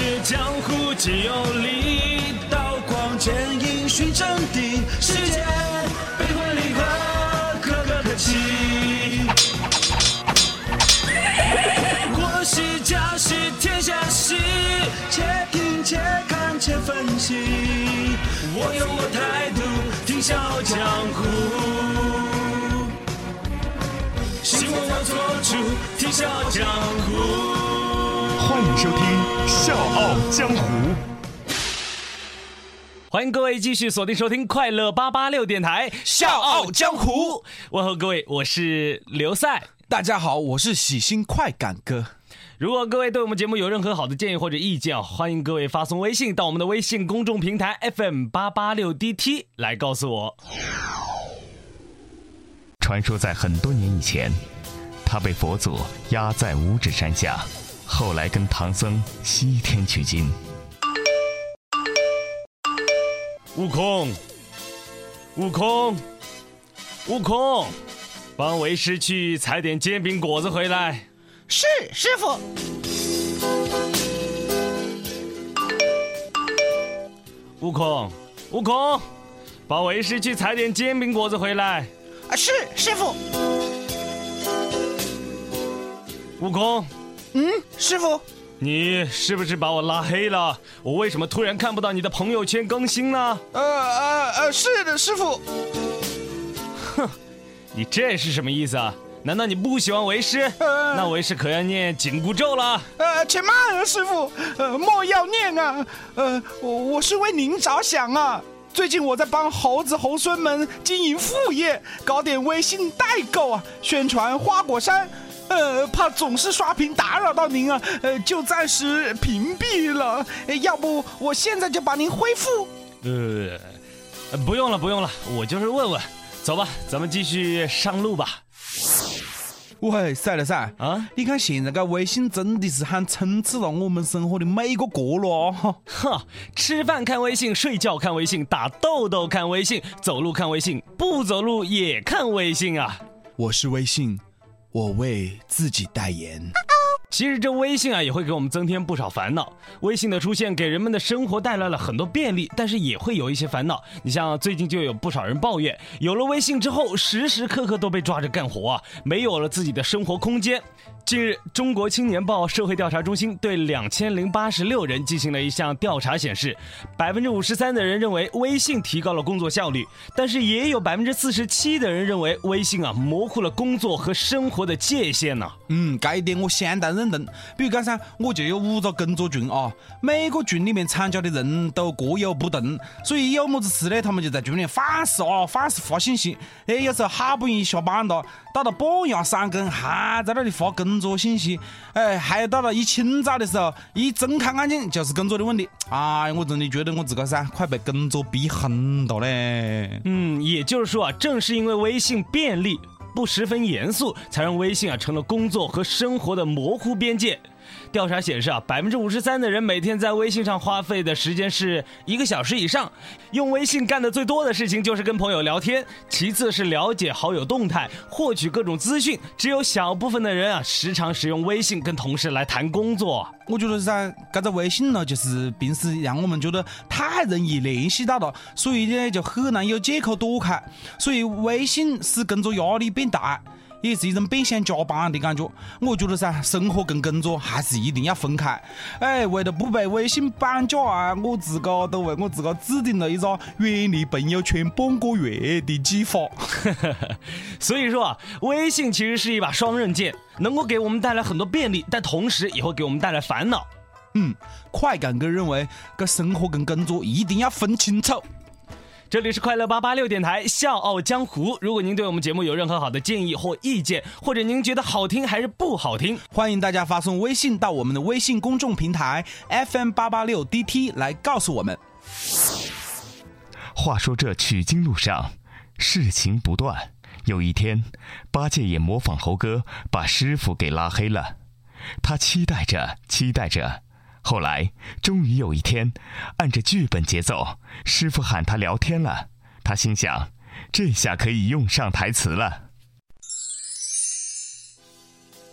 是江湖皆有理，刀光剑影寻真谛，世间悲欢离合，可歌可泣。国是家是天下事，且听且看且分析。我有我态度，听笑江湖。希望我做主，听笑江湖。欢迎收听《笑傲江湖》。欢迎各位继续锁定收听快乐八八六电台《笑傲江湖》。问候各位，我是刘赛。大家好，我是喜新快感哥。如果各位对我们节目有任何好的建议或者意见啊，欢迎各位发送微信到我们的微信公众平台 FM 八八六 DT 来告诉我。传说在很多年以前，他被佛祖压在五指山下，后来跟唐僧西天取经。悟空，悟空，悟空，帮为师去采点煎饼果子回来。是师傅。悟空，悟空，帮为师去采点煎饼果子回来。啊，是师傅。悟空，嗯，师傅。你是不是把我拉黑了？我为什么突然看不到你的朋友圈更新呢？呃呃呃，是的，师傅。哼，你这是什么意思啊？难道你不喜欢为师？呃那为师可要念紧箍咒了。呃，且慢啊，师傅，呃，莫要念啊。呃，我我是为您着想啊。最近我在帮猴子猴孙们经营副业，搞点微信代购啊，宣传花果山。呃，怕总是刷屏打扰到您啊，呃，就暂时屏蔽了。呃要不我现在就把您恢复？呃，不用了，不用了，我就是问问。走吧，咱们继续上路吧。喂，赛了赛啊，你看现在个微信真的是很充斥了我们生活的每个角落哈。哼，吃饭看微信，睡觉看微信，打豆豆看微信，走路看微信，不走路也看微信啊。我是微信，我为自己代言。其实这微信啊也会给我们增添不少烦恼。微信的出现给人们的生活带来了很多便利，但是也会有一些烦恼。你像最近就有不少人抱怨，有了微信之后，时时刻刻都被抓着干活啊，没有了自己的生活空间。近日，中国青年报社会调查中心对两千零八十六人进行了一项调查，显示，百分之五十三的人认为微信提高了工作效率，但是也有百分之四十七的人认为微信啊模糊了工作和生活的界限呢、嗯，这一点我相当认同。比如讲噻，我就有五个工作群啊，每个群里面参加的人都各有不同，所以有么子事呢，他们就在群里反复啊，反复发信息。哎，有时候好不容易下班了，到了半夜三更还在那里发工作信息。哎，还有到了一清早的时候，一睁开眼睛就是工作的问题。哎，我真的觉得我自个噻，快被工作逼疯了嘞。嗯，也就是说啊，正是因为微信便利、不十分严肃，才让微信啊成了工作和生活的模糊边界。调查显示啊，百分之五十三的人每天在微信上花费的时间是一个小时以上。用微信干的最多的事情就是跟朋友聊天，其次是了解好友动态、获取各种资讯。只有小部分的人啊，时常使用微信跟同事来谈工作。我觉得噻，这个微信呢，就是平时让我们觉得太容易联系到了，所以呢就很难有借口躲开。所以微信使工作压力变大，也是一种变相加班的感觉。我觉得噻，生活跟工作还是一定要分开。哎，为了不被微信绑架啊，我自个都为我自个制定了一个远离朋友圈半个月的计划。所以说啊，微信其实是一把双刃剑，能够给我们带来很多便利，但同时也会给我们带来烦恼。嗯，快感哥认为，这生活跟工作一定要分清楚。这里是快乐八八六电台《笑傲江湖》。如果您对我们节目有任何好的建议或意见，或者您觉得好听还是不好听，欢迎大家发送微信到我们的微信公众平台 FM 八八六 DT 来告诉我们。话说这取经路上，事情不断。有一天，八戒也模仿猴哥，把师傅给拉黑了。他期待着，期待着。后来，终于有一天，按着剧本节奏，师傅喊他聊天了。他心想，这下可以用上台词了。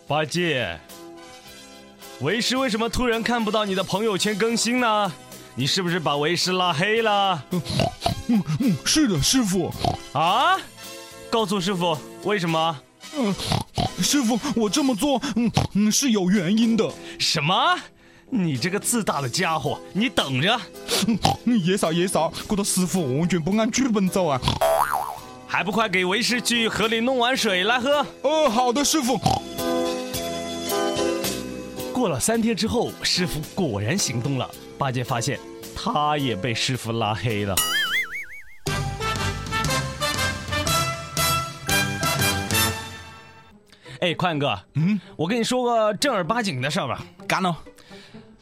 八戒，为师为什么突然看不到你的朋友圈更新呢？你是不是把为师拉黑了？嗯嗯，是的，师傅。啊？告诉师傅为什么？嗯，师傅，我这么做，嗯嗯，是有原因的。什么？你这个自大的家伙，你等着！嗯，爷啥爷啥，这个师傅完全不按剧本走啊！还不快给为师去河里弄碗水来喝？哦，好的，师傅。过了三天之后，师傅果然行动了。八戒发现，他也被师傅拉黑了。哎，宽哥，嗯，我跟你说个正儿八经的事儿吧。干了。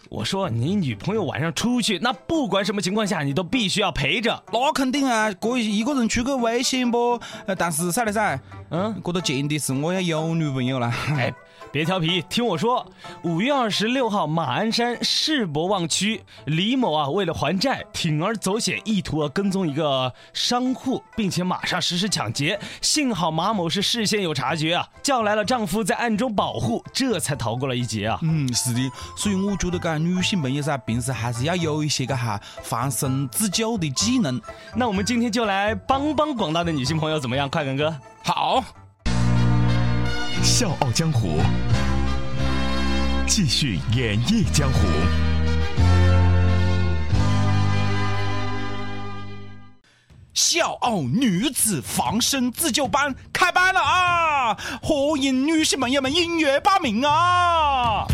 我说你女朋友晚上出去，那不管什么情况下，你都必须要陪着。那肯定啊，可以一个人出去危险不？但是噻嘞噻，嗯，这个前提是我要有女朋友了。哎。别调皮，听我说。五月二十六号，马鞍山世博望区李某啊，为了还债，铤而走险，意图啊跟踪一个商户，并且马上实施抢劫。幸好马某是事先有察觉啊，叫来了丈夫在暗中保护，这才逃过了一劫啊。嗯，是的。所以我觉得，噶女性朋友噻，平时还是要有一些个哈防身自救的技能。那我们今天就来帮帮广大的女性朋友，怎么样？快感哥，好。笑傲江湖，继续演绎江湖。笑傲女子防身自救班开班了啊！欢迎女性朋友们踊跃报名啊！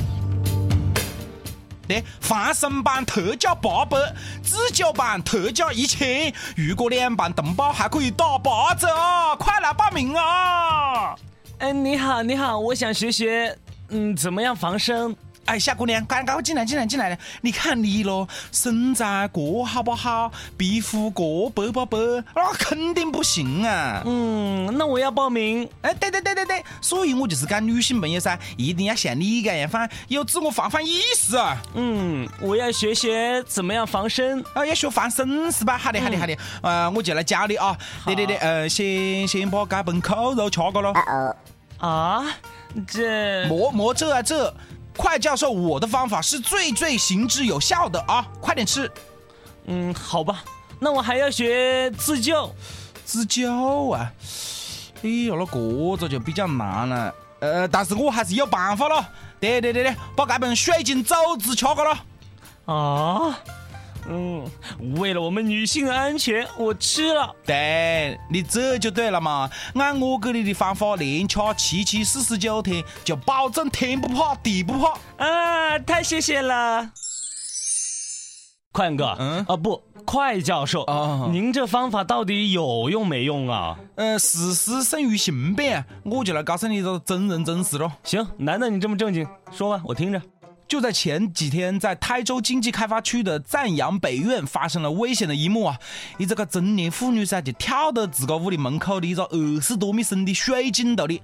防身班特价八百，自救版特价一千，如果两班同报还可以打八折啊！快来报名啊！哎，你好，你好，我想学学，嗯，怎么样防身？哎，小姑娘，赶快进来，进来，进来你看你咯，身材过好不好？皮肤过白不白？那肯定不行啊。嗯，那我要报名。哎，对对对对对，所以我就是讲女性朋友噻，一定要像你这样放有自我防范意识啊。嗯，我要学学怎么样防身啊，要学防身是吧？好的，好的，好的。呃，我就来教你啊。对对对，呃，先先把这盆扣肉吃个咯。啊，这磨磨这啊这，快教授，我的方法是最最行之有效的啊！快点吃。嗯，好吧，那我还要学自救。自救啊？哎呦，那个这就比较难了。呃，但是我还是有办法了。对对对对，把这本水晶肘子吃个了。啊？嗯，为了我们女性的安全，我吃了。对，你这就对了嘛。按我给你的方法，连吃七七四十九天，就保证天不怕地不怕。啊，太谢谢了，快哥。嗯啊不，快教授啊，您这方法到底有用没用啊？呃，事实胜于雄辩，我就来告诉你一个真人真事喽。行，难得你这么正经，说吧，我听着。就在前几天，在台州经济开发区的赞阳北苑发生了危险的一幕啊！一这个中年妇女噻，就跳到自个屋里门口的一个二十多米深的水井头里。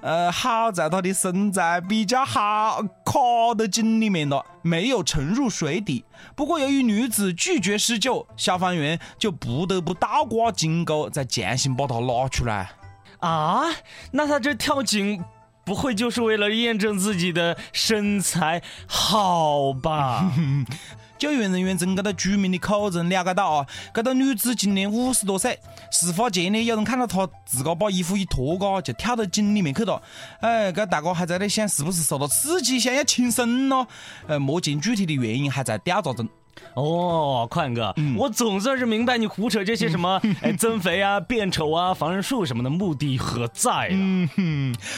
呃，好在她的身材比较好，卡到井里面了，没有沉入水底。不过由于女子拒绝施救，消防员就不得不倒挂井钩，再强行把她拉出来。啊，那她这跳井？不会就是为了验证自己的身材好吧？救援人员从这个居民的口中了解到啊，这个女子今年五十多岁。事发前呢，有人看到她自个把衣服一脱，嘎就跳到井里面去了。哎，这大家还在那想是不是受到刺激，想要轻生咯？呃，目前具体的原因还在调查中。哦，宽哥，我总算是明白你胡扯这些什么哎增肥啊、变丑啊、防身术什么的目的何在了。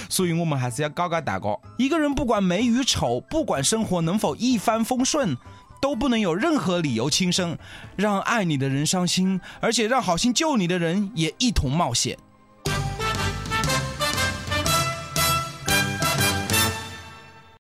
所以我们还是要告告大家，一个人不管美与丑，不管生活能否一帆风顺，都不能有任何理由轻生，让爱你的人伤心，而且让好心救你的人也一同冒险。